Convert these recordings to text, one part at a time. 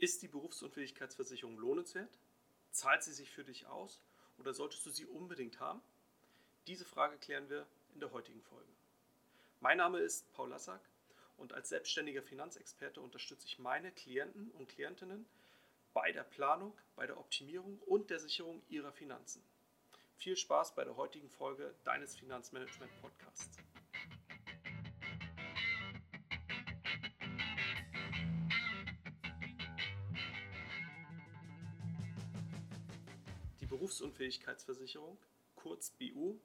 Ist die Berufsunfähigkeitsversicherung lohnenswert? Zahlt sie sich für dich aus oder solltest du sie unbedingt haben? Diese Frage klären wir in der heutigen Folge. Mein Name ist Paul Lassack und als selbstständiger Finanzexperte unterstütze ich meine Klienten und Klientinnen bei der Planung, bei der Optimierung und der Sicherung ihrer Finanzen. Viel Spaß bei der heutigen Folge deines Finanzmanagement Podcasts. Berufsunfähigkeitsversicherung, kurz BU,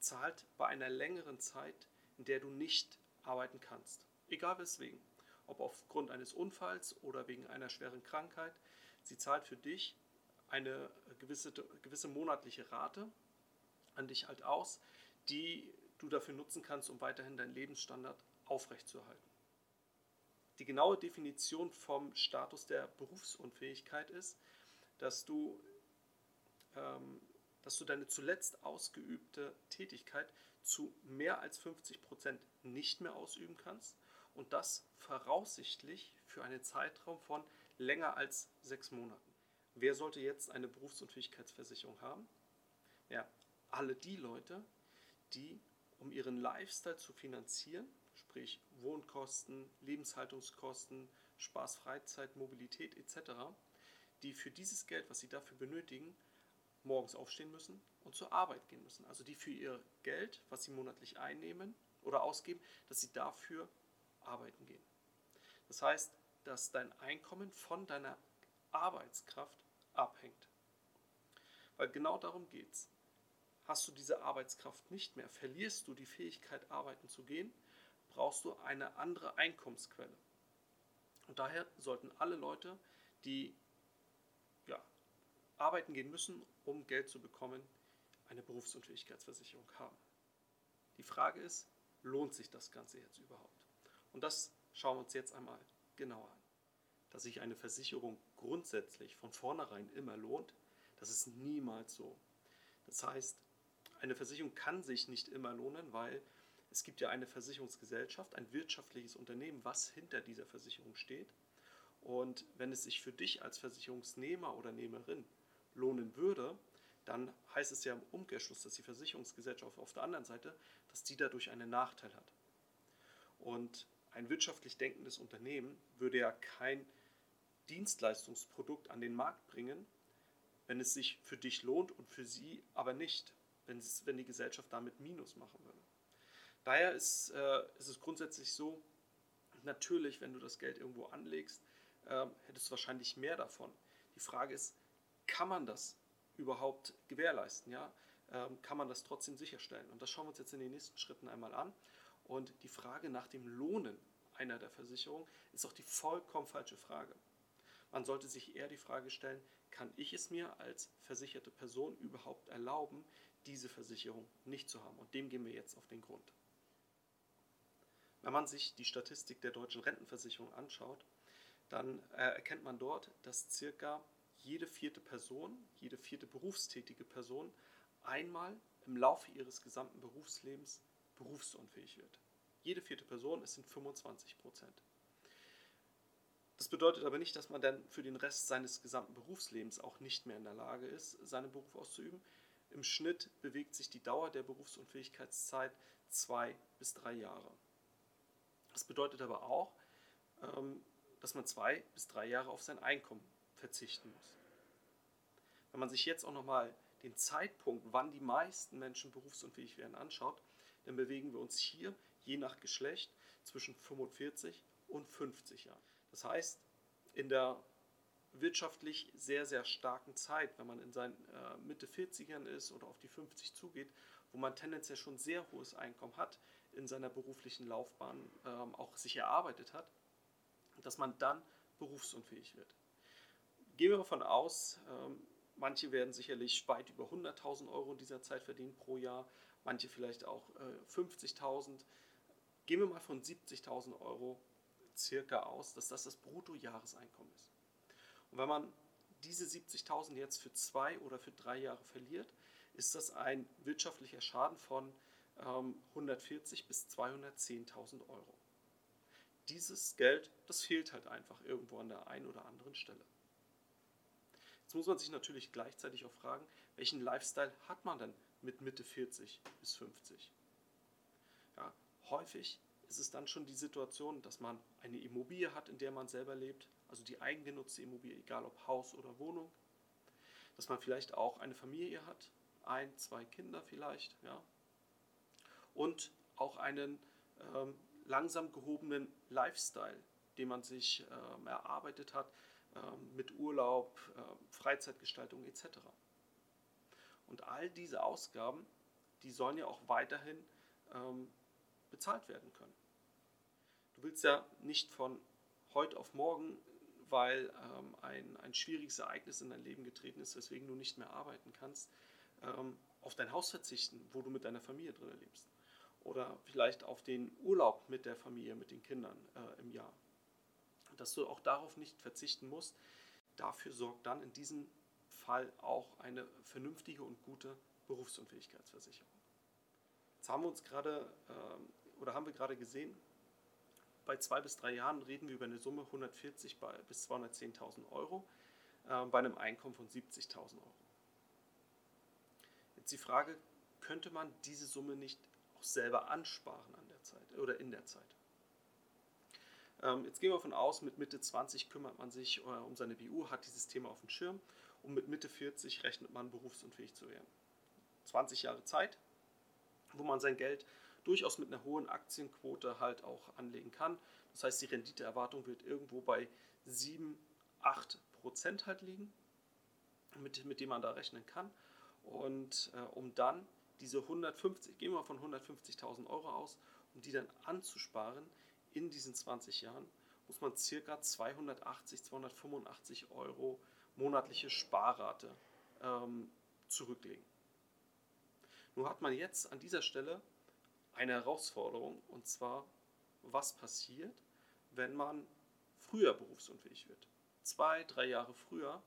zahlt bei einer längeren Zeit, in der du nicht arbeiten kannst. Egal weswegen. Ob aufgrund eines Unfalls oder wegen einer schweren Krankheit. Sie zahlt für dich eine gewisse, gewisse monatliche Rate an dich halt aus, die du dafür nutzen kannst, um weiterhin deinen Lebensstandard aufrechtzuerhalten. Die genaue Definition vom Status der Berufsunfähigkeit ist, dass du dass du deine zuletzt ausgeübte Tätigkeit zu mehr als 50 Prozent nicht mehr ausüben kannst und das voraussichtlich für einen Zeitraum von länger als sechs Monaten. Wer sollte jetzt eine Berufsunfähigkeitsversicherung haben? Ja, alle die Leute, die, um ihren Lifestyle zu finanzieren, sprich Wohnkosten, Lebenshaltungskosten, Spaß, Freizeit, Mobilität etc., die für dieses Geld, was sie dafür benötigen, morgens aufstehen müssen und zur Arbeit gehen müssen. Also die für ihr Geld, was sie monatlich einnehmen oder ausgeben, dass sie dafür arbeiten gehen. Das heißt, dass dein Einkommen von deiner Arbeitskraft abhängt. Weil genau darum geht es. Hast du diese Arbeitskraft nicht mehr, verlierst du die Fähigkeit, arbeiten zu gehen, brauchst du eine andere Einkommensquelle. Und daher sollten alle Leute, die arbeiten gehen müssen, um Geld zu bekommen, eine Berufsunfähigkeitsversicherung haben. Die Frage ist, lohnt sich das Ganze jetzt überhaupt? Und das schauen wir uns jetzt einmal genauer an. Dass sich eine Versicherung grundsätzlich von vornherein immer lohnt, das ist niemals so. Das heißt, eine Versicherung kann sich nicht immer lohnen, weil es gibt ja eine Versicherungsgesellschaft, ein wirtschaftliches Unternehmen, was hinter dieser Versicherung steht. Und wenn es sich für dich als Versicherungsnehmer oder Nehmerin lohnen würde, dann heißt es ja im Umkehrschluss, dass die Versicherungsgesellschaft auf der anderen Seite, dass die dadurch einen Nachteil hat. Und ein wirtschaftlich denkendes Unternehmen würde ja kein Dienstleistungsprodukt an den Markt bringen, wenn es sich für dich lohnt und für sie aber nicht, wenn, es, wenn die Gesellschaft damit Minus machen würde. Daher ist, äh, ist es grundsätzlich so, natürlich, wenn du das Geld irgendwo anlegst, äh, hättest du wahrscheinlich mehr davon. Die Frage ist, kann man das überhaupt gewährleisten? Ja? Ähm, kann man das trotzdem sicherstellen? Und das schauen wir uns jetzt in den nächsten Schritten einmal an. Und die Frage nach dem Lohnen einer der Versicherungen ist auch die vollkommen falsche Frage. Man sollte sich eher die Frage stellen, kann ich es mir als versicherte Person überhaupt erlauben, diese Versicherung nicht zu haben? Und dem gehen wir jetzt auf den Grund. Wenn man sich die Statistik der deutschen Rentenversicherung anschaut, dann äh, erkennt man dort, dass circa jede vierte Person, jede vierte berufstätige Person einmal im Laufe ihres gesamten Berufslebens berufsunfähig wird. Jede vierte Person, es sind 25 Prozent. Das bedeutet aber nicht, dass man dann für den Rest seines gesamten Berufslebens auch nicht mehr in der Lage ist, seinen Beruf auszuüben. Im Schnitt bewegt sich die Dauer der Berufsunfähigkeitszeit zwei bis drei Jahre. Das bedeutet aber auch, ähm, dass man zwei bis drei Jahre auf sein Einkommen verzichten muss. Wenn man sich jetzt auch nochmal den Zeitpunkt, wann die meisten Menschen berufsunfähig werden, anschaut, dann bewegen wir uns hier je nach Geschlecht zwischen 45 und 50 Jahren. Das heißt, in der wirtschaftlich sehr, sehr starken Zeit, wenn man in seinen äh, Mitte 40ern ist oder auf die 50 zugeht, wo man tendenziell schon sehr hohes Einkommen hat, in seiner beruflichen Laufbahn ähm, auch sich erarbeitet hat, dass man dann berufsunfähig wird. Gehen wir davon aus, ähm, manche werden sicherlich weit über 100.000 Euro in dieser Zeit verdienen pro Jahr, manche vielleicht auch äh, 50.000. Gehen wir mal von 70.000 Euro circa aus, dass das das Bruttojahreseinkommen ist. Und wenn man diese 70.000 jetzt für zwei oder für drei Jahre verliert, ist das ein wirtschaftlicher Schaden von ähm, 140 bis 210.000 Euro. dieses Geld, das fehlt halt einfach irgendwo an der einen oder anderen Stelle. Jetzt muss man sich natürlich gleichzeitig auch fragen, welchen Lifestyle hat man denn mit Mitte 40 bis 50? Ja, häufig ist es dann schon die Situation, dass man eine Immobilie hat, in der man selber lebt, also die eigengenutzte Immobilie, egal ob Haus oder Wohnung, dass man vielleicht auch eine Familie hat, ein, zwei Kinder vielleicht, ja, und auch einen ähm, langsam gehobenen Lifestyle, den man sich ähm, erarbeitet hat mit Urlaub, äh, Freizeitgestaltung etc. Und all diese Ausgaben, die sollen ja auch weiterhin ähm, bezahlt werden können. Du willst ja nicht von heute auf morgen, weil ähm, ein, ein schwieriges Ereignis in dein Leben getreten ist, weswegen du nicht mehr arbeiten kannst, ähm, auf dein Haus verzichten, wo du mit deiner Familie drin lebst. Oder vielleicht auf den Urlaub mit der Familie, mit den Kindern äh, im Jahr. Dass du auch darauf nicht verzichten musst. Dafür sorgt dann in diesem Fall auch eine vernünftige und gute Berufsunfähigkeitsversicherung. Jetzt haben wir uns gerade äh, oder haben wir gerade gesehen, bei zwei bis drei Jahren reden wir über eine Summe 140 bis 210.000 Euro äh, bei einem Einkommen von 70.000 Euro. Jetzt die Frage, könnte man diese Summe nicht auch selber ansparen an der Zeit oder in der Zeit? Ähm, jetzt gehen wir davon aus, mit Mitte 20 kümmert man sich äh, um seine BU, hat dieses Thema auf dem Schirm und mit Mitte 40 rechnet man berufsunfähig zu werden. 20 Jahre Zeit, wo man sein Geld durchaus mit einer hohen Aktienquote halt auch anlegen kann. Das heißt, die Renditeerwartung wird irgendwo bei 7, 8 Prozent halt liegen, mit, mit dem man da rechnen kann. Und äh, um dann diese 150, gehen wir von 150.000 Euro aus, um die dann anzusparen in diesen 20 Jahren, muss man circa 280, 285 Euro monatliche Sparrate ähm, zurücklegen. Nun hat man jetzt an dieser Stelle eine Herausforderung und zwar, was passiert, wenn man früher berufsunfähig wird. Zwei, drei Jahre früher,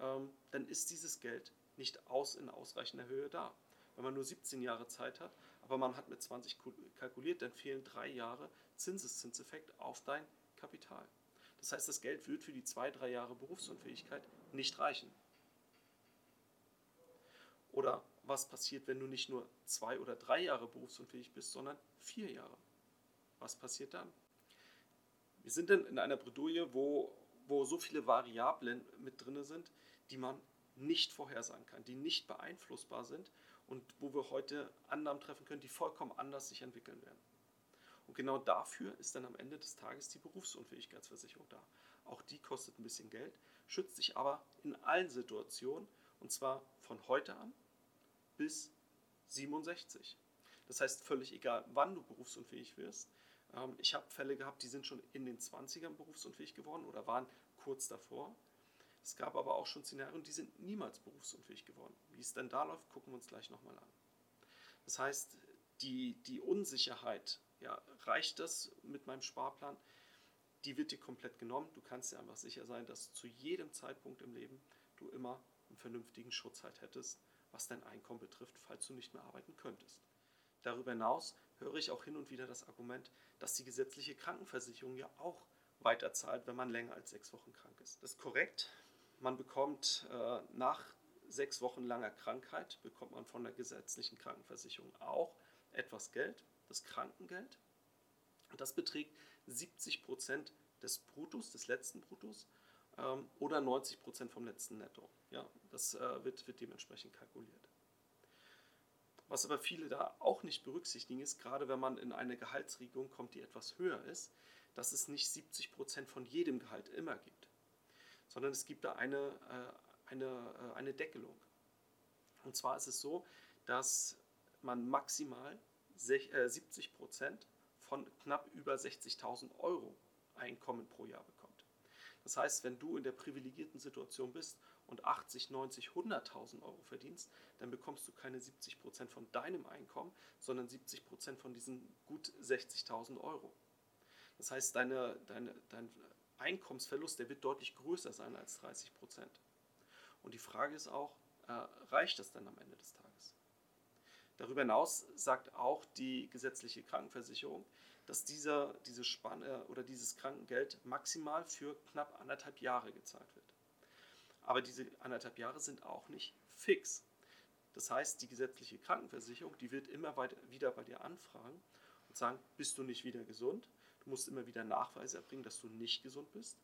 ähm, dann ist dieses Geld nicht aus in ausreichender Höhe da. Wenn man nur 17 Jahre Zeit hat, aber man hat mit 20 kalkuliert, dann fehlen drei Jahre Zinseszinseffekt auf dein Kapital. Das heißt, das Geld wird für die zwei, drei Jahre Berufsunfähigkeit nicht reichen. Oder was passiert, wenn du nicht nur zwei oder drei Jahre berufsunfähig bist, sondern vier Jahre? Was passiert dann? Wir sind dann in einer Bredouille, wo, wo so viele Variablen mit drin sind, die man nicht vorhersagen kann, die nicht beeinflussbar sind und wo wir heute Annahmen treffen können, die vollkommen anders sich entwickeln werden. Und genau dafür ist dann am Ende des Tages die Berufsunfähigkeitsversicherung da. Auch die kostet ein bisschen Geld, schützt sich aber in allen Situationen und zwar von heute an bis 67. Das heißt, völlig egal, wann du berufsunfähig wirst. Ähm, ich habe Fälle gehabt, die sind schon in den 20ern berufsunfähig geworden oder waren kurz davor. Es gab aber auch schon Szenarien, die sind niemals berufsunfähig geworden. Wie es denn da läuft, gucken wir uns gleich nochmal an. Das heißt, die, die Unsicherheit, ja, reicht das mit meinem Sparplan? Die wird dir komplett genommen. Du kannst dir einfach sicher sein, dass zu jedem Zeitpunkt im Leben du immer einen vernünftigen Schutz halt hättest, was dein Einkommen betrifft, falls du nicht mehr arbeiten könntest. Darüber hinaus höre ich auch hin und wieder das Argument, dass die gesetzliche Krankenversicherung ja auch weiterzahlt, wenn man länger als sechs Wochen krank ist. Das ist korrekt, man bekommt äh, nach sechs Wochen langer Krankheit, bekommt man von der gesetzlichen Krankenversicherung auch etwas Geld, das Krankengeld. Das beträgt 70 Prozent des Bruttos, des letzten Bruttos ähm, oder 90 Prozent vom letzten Netto. Ja, das äh, wird, wird dementsprechend kalkuliert. Was aber viele da auch nicht berücksichtigen ist, gerade wenn man in eine Gehaltsregelung kommt, die etwas höher ist, dass es nicht 70 Prozent von jedem Gehalt immer gibt sondern es gibt da eine, äh, eine, äh, eine Deckelung. Und zwar ist es so, dass man maximal 70 äh, Prozent von knapp über 60.000 Euro Einkommen pro Jahr bekommt. Das heißt, wenn du in der privilegierten Situation bist und 80, 90, 100.000 Euro verdienst, dann bekommst du keine 70 Prozent von deinem Einkommen, sondern 70 Prozent von diesen gut 60.000 Euro. Das heißt, deine, deine, dein Einkommensverlust, der wird deutlich größer sein als 30 Prozent. Und die Frage ist auch, äh, reicht das dann am Ende des Tages? Darüber hinaus sagt auch die gesetzliche Krankenversicherung, dass dieser, diese Spanne oder dieses Krankengeld maximal für knapp anderthalb Jahre gezahlt wird. Aber diese anderthalb Jahre sind auch nicht fix. Das heißt, die gesetzliche Krankenversicherung, die wird immer weiter, wieder bei dir anfragen und sagen, bist du nicht wieder gesund? Du musst immer wieder Nachweise erbringen, dass du nicht gesund bist.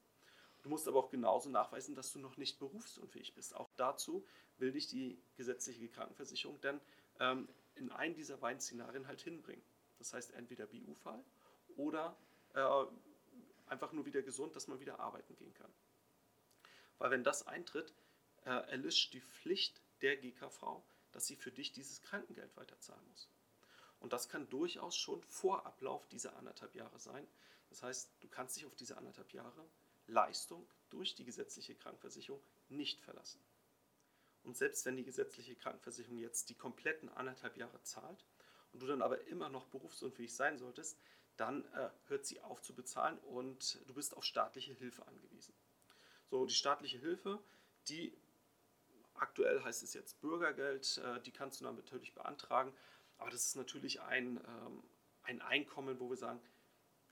Du musst aber auch genauso nachweisen, dass du noch nicht berufsunfähig bist. Auch dazu will dich die gesetzliche Krankenversicherung dann ähm, in einen dieser beiden Szenarien halt hinbringen. Das heißt entweder BU-Fall oder äh, einfach nur wieder gesund, dass man wieder arbeiten gehen kann. Weil wenn das eintritt, äh, erlischt die Pflicht der GKV, dass sie für dich dieses Krankengeld weiterzahlen muss. Und das kann durchaus schon vor Ablauf dieser anderthalb Jahre sein. Das heißt, du kannst dich auf diese anderthalb Jahre Leistung durch die gesetzliche Krankenversicherung nicht verlassen. Und selbst wenn die gesetzliche Krankenversicherung jetzt die kompletten anderthalb Jahre zahlt und du dann aber immer noch berufsunfähig sein solltest, dann äh, hört sie auf zu bezahlen und du bist auf staatliche Hilfe angewiesen. So, die staatliche Hilfe, die aktuell heißt es jetzt Bürgergeld, äh, die kannst du dann natürlich beantragen, aber das ist natürlich ein, ähm, ein Einkommen, wo wir sagen,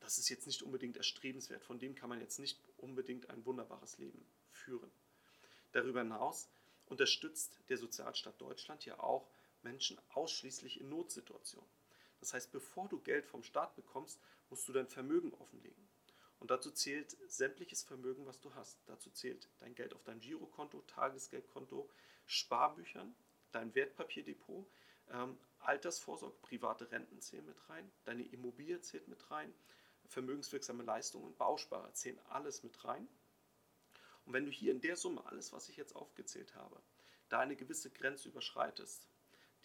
das ist jetzt nicht unbedingt erstrebenswert, von dem kann man jetzt nicht unbedingt ein wunderbares Leben führen. Darüber hinaus unterstützt der Sozialstaat Deutschland ja auch Menschen ausschließlich in Notsituationen. Das heißt, bevor du Geld vom Staat bekommst, musst du dein Vermögen offenlegen. Und dazu zählt sämtliches Vermögen, was du hast. Dazu zählt dein Geld auf deinem Girokonto, Tagesgeldkonto, Sparbüchern, dein Wertpapierdepot, ähm, Altersvorsorge, private Renten zählen mit rein, deine Immobilie zählt mit rein, vermögenswirksame Leistungen, Bausparer zählen alles mit rein. Und wenn du hier in der Summe alles, was ich jetzt aufgezählt habe, da eine gewisse Grenze überschreitest,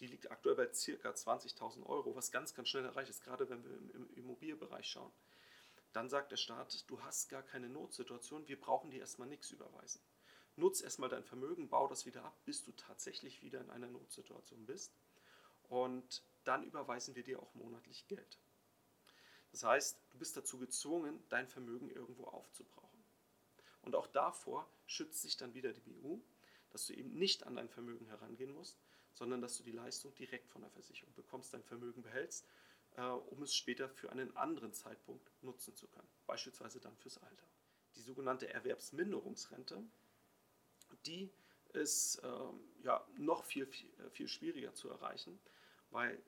die liegt aktuell bei ca. 20.000 Euro, was ganz, ganz schnell erreicht ist, gerade wenn wir im Immobilienbereich schauen, dann sagt der Staat, du hast gar keine Notsituation, wir brauchen dir erstmal nichts überweisen. Nutz erstmal dein Vermögen, bau das wieder ab, bis du tatsächlich wieder in einer Notsituation bist. Und dann überweisen wir dir auch monatlich Geld. Das heißt, du bist dazu gezwungen, dein Vermögen irgendwo aufzubrauchen. Und auch davor schützt sich dann wieder die BU, dass du eben nicht an dein Vermögen herangehen musst, sondern dass du die Leistung direkt von der Versicherung bekommst, dein Vermögen behältst äh, um es später für einen anderen Zeitpunkt nutzen zu können, beispielsweise dann fürs Alter. Die sogenannte Erwerbsminderungsrente, die ist ähm, ja, noch viel, viel, äh, viel schwieriger zu erreichen, weil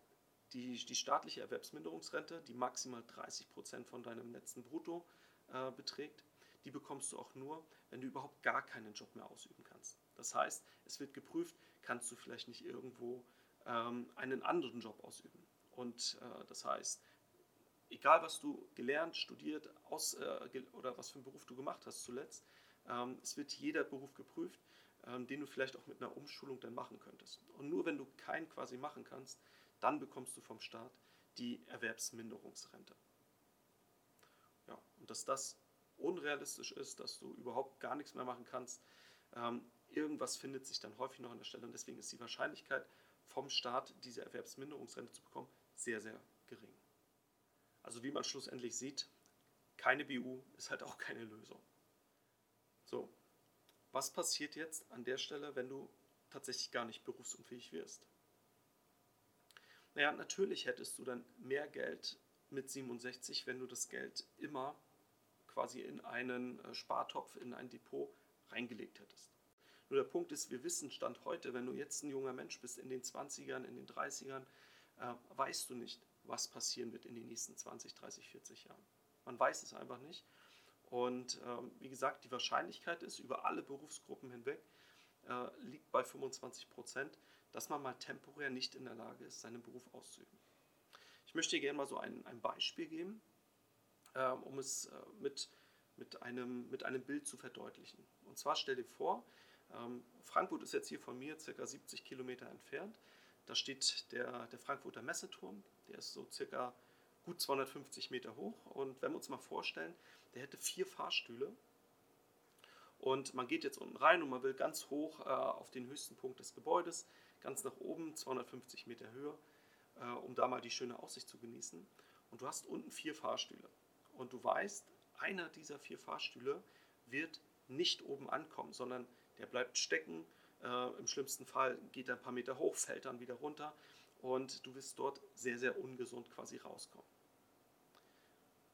die, die staatliche Erwerbsminderungsrente, die maximal 30 Prozent von deinem letzten Brutto äh, beträgt, die bekommst du auch nur, wenn du überhaupt gar keinen Job mehr ausüben kannst. Das heißt, es wird geprüft, kannst du vielleicht nicht irgendwo ähm, einen anderen Job ausüben. Und äh, das heißt, egal was du gelernt, studiert aus, äh, oder was für einen Beruf du gemacht hast zuletzt, ähm, es wird jeder Beruf geprüft, ähm, den du vielleicht auch mit einer Umschulung dann machen könntest. Und nur wenn du keinen quasi machen kannst, dann bekommst du vom Staat die Erwerbsminderungsrente. Ja, und dass das unrealistisch ist, dass du überhaupt gar nichts mehr machen kannst, ähm, irgendwas findet sich dann häufig noch an der Stelle und deswegen ist die Wahrscheinlichkeit vom Staat diese Erwerbsminderungsrente zu bekommen sehr, sehr gering. Also wie man schlussendlich sieht, keine BU ist halt auch keine Lösung. So, was passiert jetzt an der Stelle, wenn du tatsächlich gar nicht berufsunfähig wirst? Naja, natürlich hättest du dann mehr Geld mit 67, wenn du das Geld immer quasi in einen äh, Spartopf, in ein Depot reingelegt hättest. Nur der Punkt ist, wir wissen Stand heute, wenn du jetzt ein junger Mensch bist, in den 20ern, in den 30ern, äh, weißt du nicht, was passieren wird in den nächsten 20, 30, 40 Jahren. Man weiß es einfach nicht. Und ähm, wie gesagt, die Wahrscheinlichkeit ist über alle Berufsgruppen hinweg, äh, liegt bei 25 Prozent, dass man mal temporär nicht in der Lage ist, seinen Beruf auszuüben. Ich möchte gerne mal so ein, ein Beispiel geben, äh, um es äh, mit, mit, einem, mit einem Bild zu verdeutlichen. Und zwar stell dir vor, ähm, Frankfurt ist jetzt hier von mir circa 70 Kilometer entfernt. Da steht der, der Frankfurter Messeturm, der ist so circa gut 250 Meter hoch. Und wenn wir uns mal vorstellen, der hätte vier Fahrstühle. Und man geht jetzt unten rein und man will ganz hoch äh, auf den höchsten Punkt des Gebäudes, ganz nach oben, 250 Meter Höhe, äh, um da mal die schöne Aussicht zu genießen. Und du hast unten vier Fahrstühle. Und du weißt, einer dieser vier Fahrstühle wird nicht oben ankommen, sondern der bleibt stecken äh, Im schlimmsten Fall geht er ein paar Meter hoch, fällt dann wieder runter und du wirst dort sehr, sehr ungesund quasi rauskommen.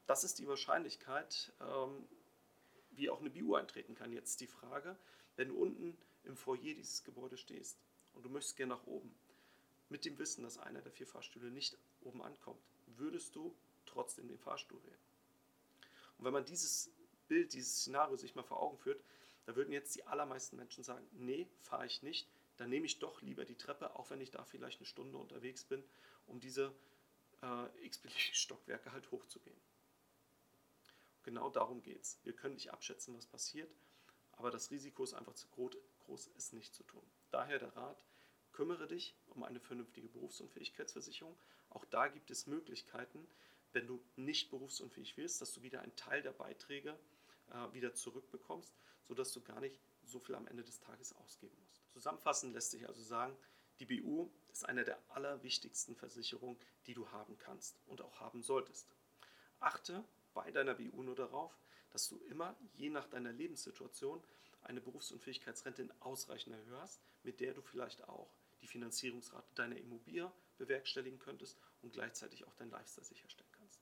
Das ist die Wahrscheinlichkeit, ähm, wie auch eine BU eintreten kann. Jetzt die Frage, wenn du unten im Foyer dieses Gebäudes stehst und du möchtest gerne nach oben, mit dem Wissen, dass einer der vier Fahrstühle nicht oben ankommt, würdest du trotzdem den Fahrstuhl wählen. Und wenn man dieses Bild, dieses Szenario sich mal vor Augen führt, da würden jetzt die allermeisten Menschen sagen, nee, fahre ich nicht, dann nehme ich doch lieber die Treppe, auch wenn ich da vielleicht eine Stunde unterwegs bin, um diese äh, x-beliebigen Stockwerke halt hochzugehen. Genau darum geht es. Wir können nicht abschätzen, was passiert, aber das Risiko ist einfach zu groß, es nicht zu tun. Daher der Rat, kümmere dich um eine vernünftige Berufsunfähigkeitsversicherung. Auch da gibt es Möglichkeiten, wenn du nicht berufsunfähig wirst, dass du wieder einen Teil der Beiträge äh, wieder zurückbekommst, sodass du gar nicht so viel am Ende des Tages ausgeben musst. Zusammenfassend lässt sich also sagen, die BU ist eine der allerwichtigsten Versicherungen, die du haben kannst und auch haben solltest. Achte bei deiner BU nur darauf, dass du immer, je nach deiner Lebenssituation, eine Berufsunfähigkeitsrente in ausreichender Höhe hast, mit der du vielleicht auch die Finanzierungsrate deiner Immobilie bewerkstelligen könntest und gleichzeitig auch dein Lifestyle sicherstellen kannst.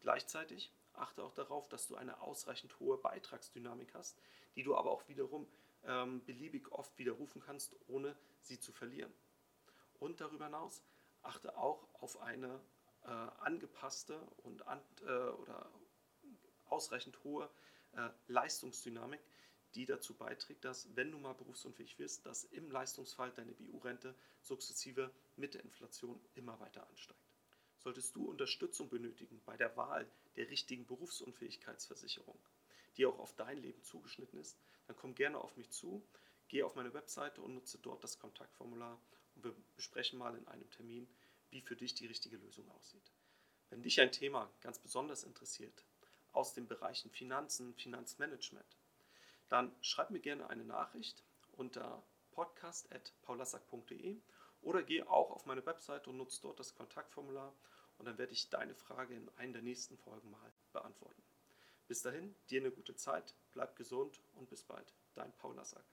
Gleichzeitig achte auch darauf, dass du eine ausreichend hohe Beitragsdynamik hast, die du aber auch wiederum ähm, beliebig oft widerrufen kannst, ohne sie zu verlieren. Und darüber hinaus achte auch auf eine äh, angepasste und an, äh, oder ausreichend hohe äh, Leistungsdynamik, die dazu beiträgt, dass, wenn du mal berufsunfähig wirst, dass im Leistungsfall deine BU-Rente sukzessive mit der Inflation immer weiter ansteigt. Solltest du Unterstützung benötigen bei der Wahl der richtigen Berufsunfähigkeitsversicherung, die auch auf dein Leben zugeschnitten ist, dann komm gerne auf mich zu, geh auf meine Webseite und nutze dort das Kontaktformular und wir besprechen mal in einem Termin, wie für dich die richtige Lösung aussieht. Wenn dich ein Thema ganz besonders interessiert, aus den Bereichen Finanzen, Finanzmanagement, dann schreib mir gerne eine Nachricht unter podcast.paulassack.de oder geh auch auf meine Webseite und nutze dort das Kontaktformular und dann werde ich deine Frage in einer der nächsten Folgen mal beantworten. Bis dahin, dir eine gute Zeit, bleib gesund und bis bald. Dein Paul Lassack.